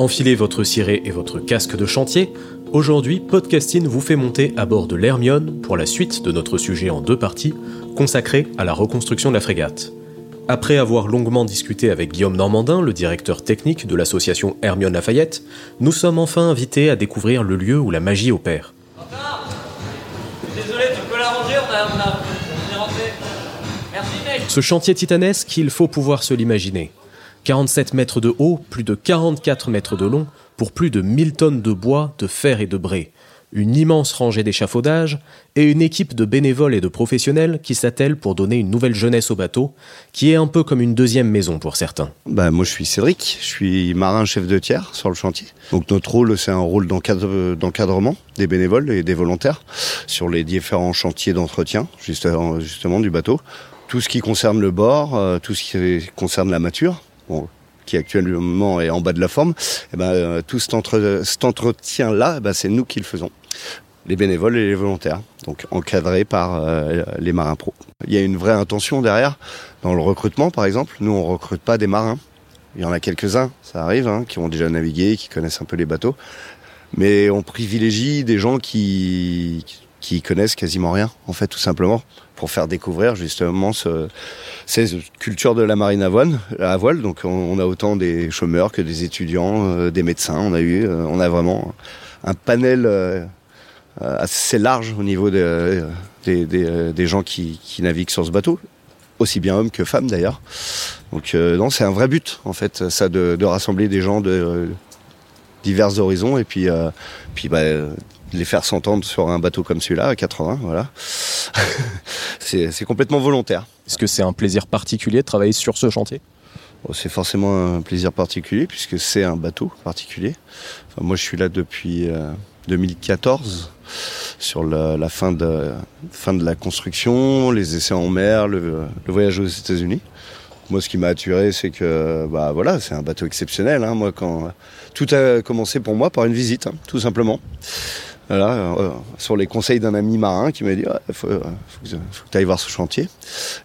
Enfilez votre ciré et votre casque de chantier. Aujourd'hui, Podcasting vous fait monter à bord de l'Hermione pour la suite de notre sujet en deux parties, consacré à la reconstruction de la frégate. Après avoir longuement discuté avec Guillaume Normandin, le directeur technique de l'association Hermione Lafayette, nous sommes enfin invités à découvrir le lieu où la magie opère. Désolé, tu peux la ranger, on a, on a, on est rentré. Merci mec. Ce chantier titanesque, il faut pouvoir se l'imaginer. 47 mètres de haut, plus de 44 mètres de long, pour plus de 1000 tonnes de bois, de fer et de bré. Une immense rangée d'échafaudages et une équipe de bénévoles et de professionnels qui s'attellent pour donner une nouvelle jeunesse au bateau, qui est un peu comme une deuxième maison pour certains. Bah, moi, je suis Cédric, je suis marin chef de tiers sur le chantier. Donc notre rôle, c'est un rôle d'encadre- d'encadrement des bénévoles et des volontaires sur les différents chantiers d'entretien, justement, justement du bateau. Tout ce qui concerne le bord, euh, tout ce qui concerne la mature, qui actuellement est en bas de la forme, eh ben, euh, tout cet, entre- cet entretien-là, eh ben, c'est nous qui le faisons. Les bénévoles et les volontaires, donc encadrés par euh, les marins pros. Il y a une vraie intention derrière, dans le recrutement par exemple. Nous, on recrute pas des marins. Il y en a quelques-uns, ça arrive, hein, qui ont déjà navigué, qui connaissent un peu les bateaux. Mais on privilégie des gens qui connaissent quasiment rien, en fait, tout simplement, pour faire découvrir justement ce, cette culture de la marine à voile. À voile. Donc on, a autant des chômeurs que des étudiants, euh, des médecins. On a eu, euh, on a vraiment un panel euh, assez large au niveau de- des, gens qui, qui naviguent sur ce bateau, aussi bien hommes que femmes d'ailleurs. Donc non, c'est un vrai but en fait, ça de, rassembler des gens de divers horizons et puis puis bah, les faire s'entendre sur un bateau comme celui-là à 80, voilà. c'est complètement volontaire. Est-ce que c'est un plaisir particulier de travailler sur ce chantier? Bon, c'est forcément un plaisir particulier puisque c'est un bateau particulier. Enfin, moi, je suis là depuis euh, 2014 sur la, la fin, de, fin de la construction, les essais en mer, le, le voyage aux États-Unis. Moi, ce qui m'a attiré, c'est que bah voilà, c'est un bateau exceptionnel. hein. Moi, quand tout a commencé pour moi par une visite, hein, tout simplement. Euh, sur les conseils d'un ami marin qui m'a dit, il faut, euh, que, tu ailles voir ce chantier.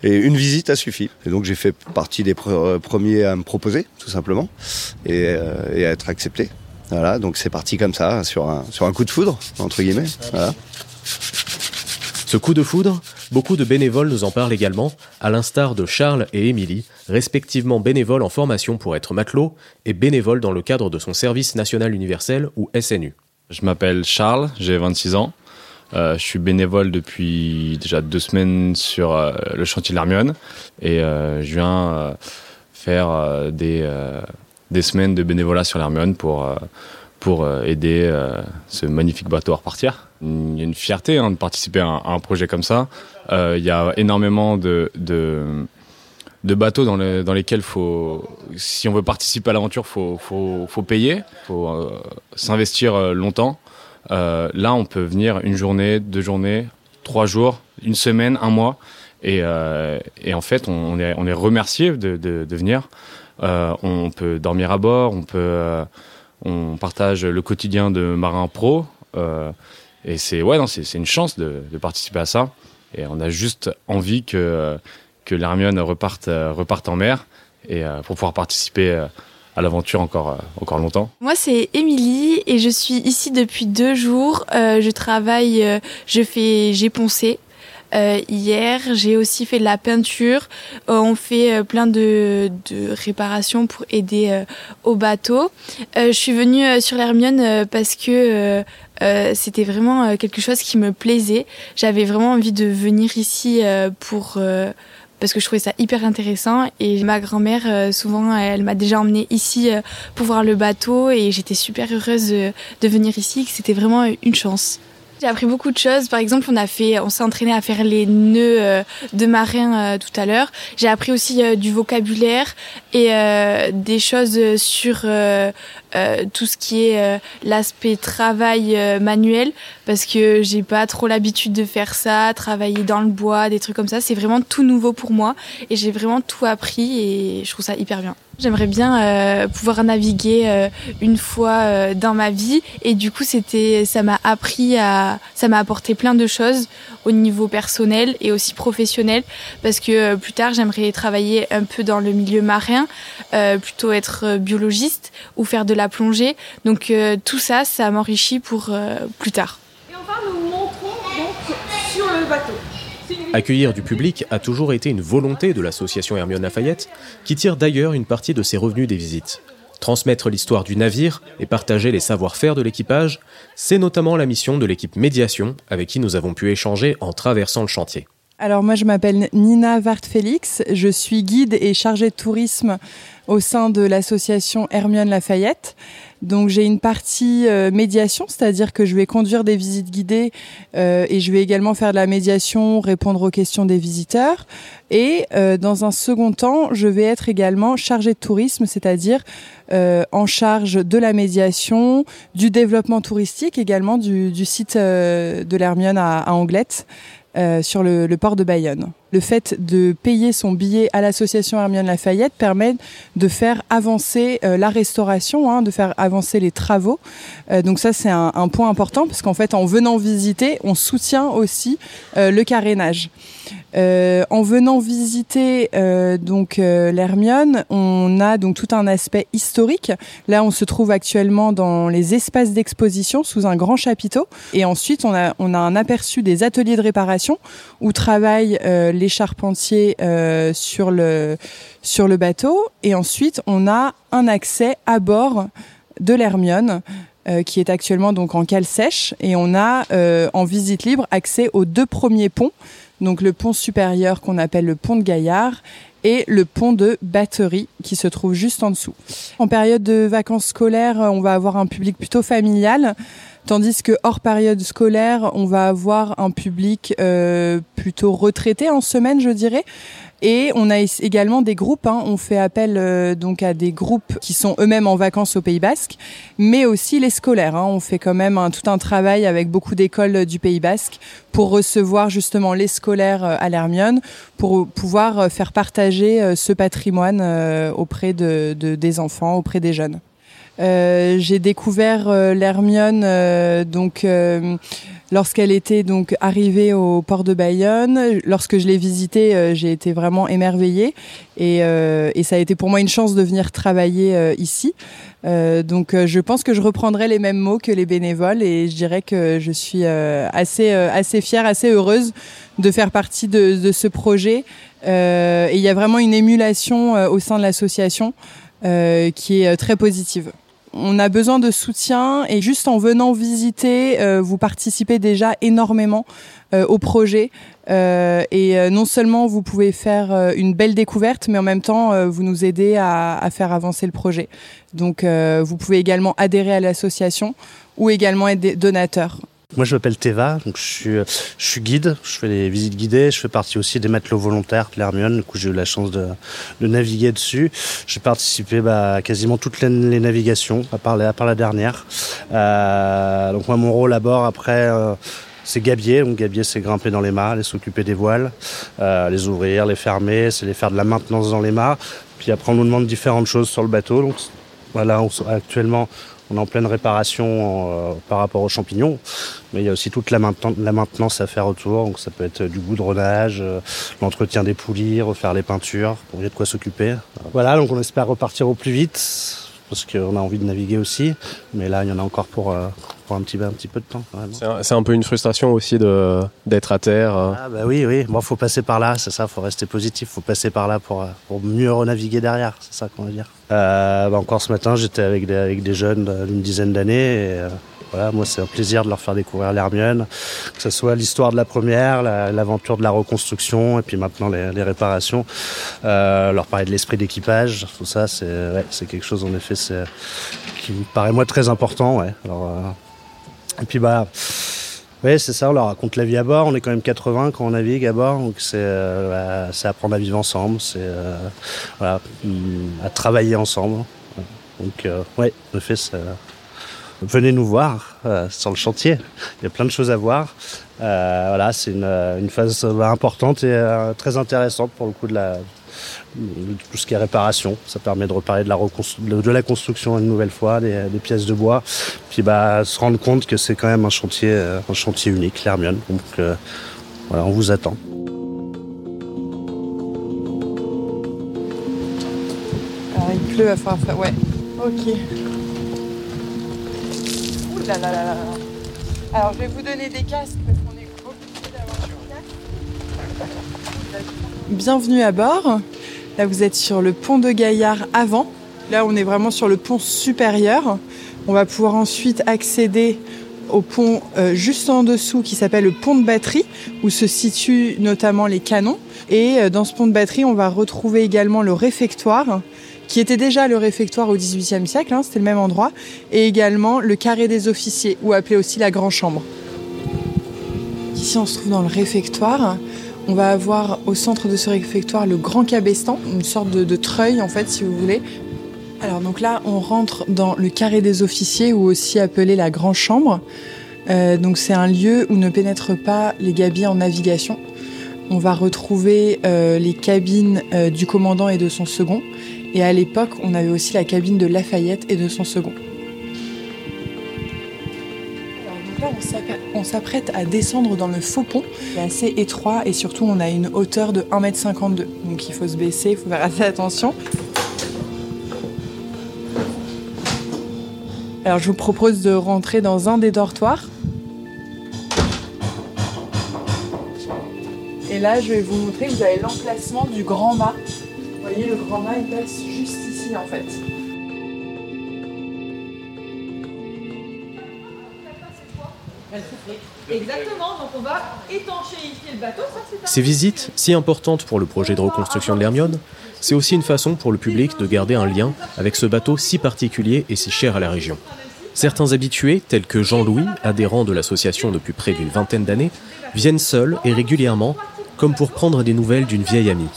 Et une visite a suffi. Et donc j'ai fait partie des euh, premiers à me proposer, tout simplement, et, à être accepté. Voilà, donc c'est parti comme ça, sur un, coup de foudre, entre guillemets. Ce coup de foudre, beaucoup de bénévoles nous en parlent également, à l'instar de Charles et Émilie, respectivement bénévoles en formation pour être matelots et bénévoles dans le cadre de son service national universel ou SNU. Je m'appelle Charles, j'ai 26 ans. Euh, je suis bénévole depuis déjà deux semaines sur euh, le chantier de l'Hermione et euh, je viens faire des, des semaines de bénévolat sur l'Hermione pour, pour aider ce magnifique bateau à repartir. Il y a une fierté hein, de participer à un, à un projet comme ça. Il y a énormément de, de, de bateaux dans, le- dans lesquels faut, si on veut participer à l'aventure, faut, faut, faut payer, faut euh, s'investir euh, longtemps. Euh, là, on peut venir une journée, deux journées, trois jours, une semaine, un mois, et, et en fait, on est, on est remercié de, de, venir. On peut dormir à bord, on peut, on partage le quotidien de marins pro, et c'est ouais, non, c'est une chance de participer à ça. Et on a juste envie que que l'Hermione reparte euh, reparte en mer et euh, pour pouvoir participer euh, à l'aventure encore encore longtemps. Moi, c'est Émilie et je suis ici depuis deux jours. Je travaille, je fais, j'ai poncé. hier. J'ai aussi fait de la peinture. On fait plein de, de, réparations pour aider au bateau. je suis venue sur l'Hermione parce que c'était vraiment quelque chose qui me plaisait. J'avais vraiment envie de venir ici pour parce que je trouvais ça hyper intéressant. Et ma grand-mère, souvent, elle m'a déjà emmenée ici pour voir le bateau et j'étais super heureuse de, venir ici, que c'était vraiment une chance. J'ai appris beaucoup de choses. Par exemple, on a fait, on s'est entraîné à faire les nœuds euh, de marin euh, tout à l'heure. J'ai appris aussi euh, du vocabulaire et des choses sur tout ce qui est l'aspect travail manuel parce que j'ai pas trop l'habitude de faire ça, travailler dans le bois, des trucs comme ça. C'est vraiment tout nouveau pour moi et j'ai vraiment tout appris et je trouve ça hyper bien. J'aimerais bien euh, pouvoir naviguer euh, une fois euh, dans ma vie et du coup c'était ça m'a appris à ça m'a apporté plein de choses au niveau personnel et aussi professionnel parce que plus tard j'aimerais travailler un peu dans le milieu marin plutôt être biologiste ou faire de la plongée donc tout ça ça m'enrichit pour plus tard. Et enfin nous montrons donc sur le bateau. Accueillir du public a toujours été une volonté de l'association Hermione Lafayette, qui tire d'ailleurs une partie de ses revenus des visites. Transmettre l'histoire du navire et partager les savoir-faire de l'équipage, c'est notamment la mission de l'équipe médiation avec qui nous avons pu échanger en traversant le chantier. Alors moi je m'appelle Nina Vart-Félix, je suis guide et chargée de tourisme au sein de l'association Hermione Lafayette. Donc j'ai une partie euh, médiation, c'est-à-dire que je vais conduire des visites guidées euh, et je vais également faire de la médiation, répondre aux questions des visiteurs. Et euh, dans un second temps, je vais être également chargée de tourisme, c'est-à-dire en charge de la médiation, du développement touristique, également du, du site de l'Hermione à, à Anglette. Euh, sur le, le, port de Bayonne. Le fait de payer son billet à l'association Hermione Lafayette permet de faire avancer euh, la restauration, hein, de faire avancer les travaux. Euh, donc ça c'est un, un, point important parce qu'en fait en venant visiter, on soutient aussi le carénage. Euh, en venant visiter euh, donc euh, l'Hermione, on a donc tout un aspect historique. Là, on se trouve actuellement dans les espaces d'exposition sous un grand chapiteau. Et ensuite, on a, on a un aperçu des ateliers de réparation où travaillent les charpentiers sur le sur le bateau. Et ensuite, on a un accès à bord de l'Hermione. qui est actuellement donc en cale sèche et on a en visite libre accès aux deux premiers ponts donc le pont supérieur qu'on appelle le pont de Gaillard et le pont de Batterie qui se trouve juste en dessous. En période de vacances scolaires, on va avoir un public plutôt familial, tandis que hors période scolaire, on va avoir un public euh, plutôt retraité en semaine, je dirais. Et on a également des groupes. Hein. On fait appel euh, donc à des groupes qui sont eux-mêmes en vacances au Pays Basque, mais aussi les scolaires. Hein. On fait quand même tout un travail avec beaucoup d'écoles du Pays Basque pour recevoir justement les scolaires euh, à l'Hermione, pour pouvoir euh, faire partager ce patrimoine auprès de, des enfants, auprès des jeunes. J'ai découvert l'Hermione donc lorsqu'elle était donc arrivée au port de Bayonne. Lorsque je l'ai visitée, euh, j'ai été vraiment émerveillée et, euh, et, ça a été pour moi une chance de venir travailler euh, ici. donc je pense que je reprendrai les mêmes mots que les bénévoles et je dirais que je suis assez assez fière, assez heureuse de faire partie de, de ce projet. et il y a vraiment une émulation au sein de l'association qui est très positive on a besoin de soutien et juste en venant visiter, euh, vous participez déjà énormément euh, au projet. Euh, et non seulement vous pouvez faire une belle découverte, mais en même temps vous nous aidez à, à, faire avancer le projet. Donc vous pouvez également adhérer à l'association ou également être donateur. Moi, je m'appelle Teva, donc je suis, je suis guide, je fais les visites guidées, je fais partie aussi des matelots volontaires de l'Hermione, du coup j'ai eu la chance de, naviguer dessus. J'ai participé bah, à quasiment toutes les, navigations, à part, la dernière. Euh, donc moi, mon rôle à bord, après... Euh, c'est gabier, donc gabier c'est grimper dans les mâts, les s'occuper des voiles, euh, les ouvrir, les fermer, c'est les faire de la maintenance dans les mâts. Puis après on nous demande différentes choses sur le bateau. Donc voilà, on, actuellement on est en pleine réparation euh, par rapport aux champignons, mais il y a aussi toute la, maintenance à faire autour. Donc ça peut être du goudronnage, euh, l'entretien des poulies, refaire les peintures, pour y a de quoi s'occuper. Voilà, donc on espère repartir au plus vite. Parce qu'on a envie de naviguer aussi. Mais là, il y en a encore pour, euh, pour un, petit, un petit peu de temps. C'est un, peu une frustration aussi d'être à terre. euh. Ah bah oui, oui. Bon, faut passer par là, c'est ça. Faut rester positif. Faut passer par là pour, euh, pour mieux renaviguer derrière. C'est ça qu'on va dire. Euh, bah, encore ce matin, j'étais avec des, avec des jeunes d'une dizaine d'années. Et, moi, c'est un plaisir de leur faire découvrir l'Hermione, que ce soit l'histoire de la première, la- l'aventure de la reconstruction, et puis maintenant les, réparations. Euh, leur parler de l'esprit d'équipage, tout ça, c'est ouais, quelque chose en effet, qui me paraît moi très important. Ouais. Alors, euh, et puis bah. Oui, c'est ça, on leur raconte la vie à bord. On est quand même 80 quand on navigue à bord, donc c'est euh, bah, apprendre à vivre ensemble, c'est euh, voilà, hum, à travailler ensemble. Donc, euh, ouais, en effet, venez nous voir euh, sur le chantier. Il y a plein de choses à voir. Euh, voilà, c'est une, euh, une phase importante et très intéressante pour le coup de tout ce qui est réparation. Ça permet de reparler de la, construction une nouvelle fois, des, pièces de bois. Puis bah, se rendre compte que c'est quand même un chantier, un chantier unique, l'Hermione. Donc voilà, on vous attend. Alors il pleut, falloir faire. Ouais. Ok. Alors je vais vous donner des casques parce qu'on est obligé d'avoir des casques. Bienvenue à bord. Là vous êtes sur le pont de Gaillard avant. Là on est vraiment sur le pont supérieur. On va pouvoir ensuite accéder au pont euh, juste en dessous qui s'appelle le pont de batterie où se situent notamment les canons. Et euh, dans ce pont de batterie on va retrouver également le réfectoire qui était déjà le réfectoire au XVIIIe siècle, hein, c'était le même endroit, et également le carré des officiers, ou appelé aussi la Grand Chambre. Ici, on se trouve dans le réfectoire. On va avoir au centre de ce réfectoire le grand cabestan, une sorte de, treuil en fait, si vous voulez. Alors donc là, on rentre dans le carré des officiers, ou aussi appelé la Grand Chambre. Euh, donc c'est un lieu où ne pénètrent pas les gabiers en navigation. On va retrouver euh, les cabines euh, du commandant et de son second. Et à l'époque, on avait aussi la cabine de Lafayette et de son second. Alors, là, on s'apprête- on s'apprête à descendre dans le faux pont. C'est assez étroit et surtout, on a une hauteur de 1m52. Donc il faut se baisser, il faut faire assez attention. Alors je vous propose de rentrer dans un des dortoirs. Et là, je vais vous montrer, vous avez l'emplacement du grand mât. Vous voyez, le grand mât, il passe juste ici en fait. Exactement, donc on va étanchéifier le bateau. Ça, Ces visites, si importantes pour le projet de reconstruction de l'Hermione, c'est aussi une façon pour le public de garder un lien avec ce bateau si particulier et si cher à la région. Certains habitués, tels que Jean-Louis, adhérent de l'association depuis près d'une vingtaine d'années, viennent seuls et régulièrement, comme pour prendre des nouvelles d'une vieille amie.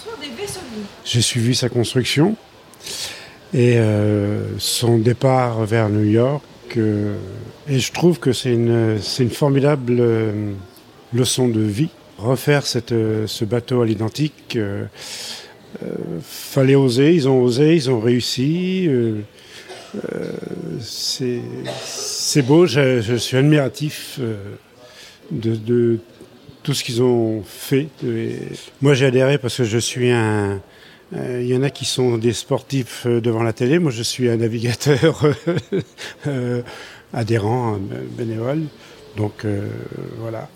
J'ai suivi sa construction et euh, son départ vers New York. euh, et je trouve que c'est une, c'est une formidable euh, leçon de vie. Refaire cette, euh, ce bateau à l'identique, euh, euh, fallait oser, ils ont osé, ils ont réussi. euh, euh, c'est c'est beau, je, je suis admiratif euh, de, de tout ce qu'ils ont fait. Et moi j'ai adhéré parce que je suis un, euh, Il y en a qui sont des sportifs euh, devant la télé. Moi, je suis un navigateur euh, adhérent, un bénévole. Donc, euh, voilà.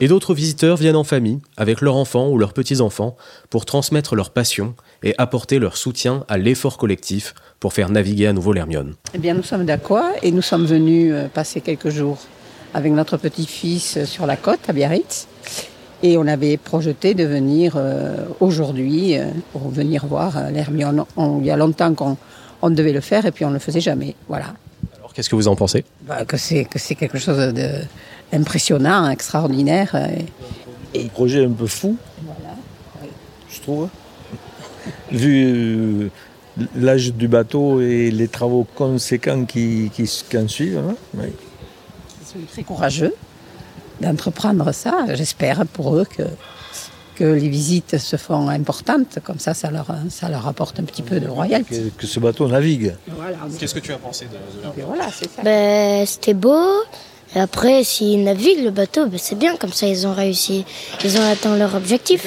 Et d'autres visiteurs viennent en famille, avec leurs enfants ou leurs petits-enfants, pour transmettre leur passion et apporter leur soutien à l'effort collectif pour faire naviguer à nouveau l'Hermione. Eh bien, nous sommes d'accord et nous sommes venus euh, passer quelques jours avec notre petit-fils sur la côte à Biarritz. Et on avait projeté de venir euh, aujourd'hui euh, pour venir voir euh, l'Hermione. On- Il y a longtemps qu'on on devait le faire et puis on ne le faisait jamais. Voilà. Alors, qu'est-ce que vous en pensez? Bah, que c'est que c'est quelque chose de impressionnant, extraordinaire. euh, Un projet un peu fou, je trouve. Vu l'âge du bateau et les travaux conséquents qui, qui, qui en suivent. hein, oui. Sont très courageux d'entreprendre ça. J'espère pour eux que, que les visites se font importantes. Comme ça, ça leur, ça leur apporte un petit peu de royalty. Que, que ce bateau navigue. Voilà. Qu'est-ce que tu as pensé de, Voilà, c'est ça. Ben, c'était beau. Et après, s'ils naviguent le bateau, ben, c'est bien. Comme ça, ils ont réussi. Ils ont atteint leur objectif.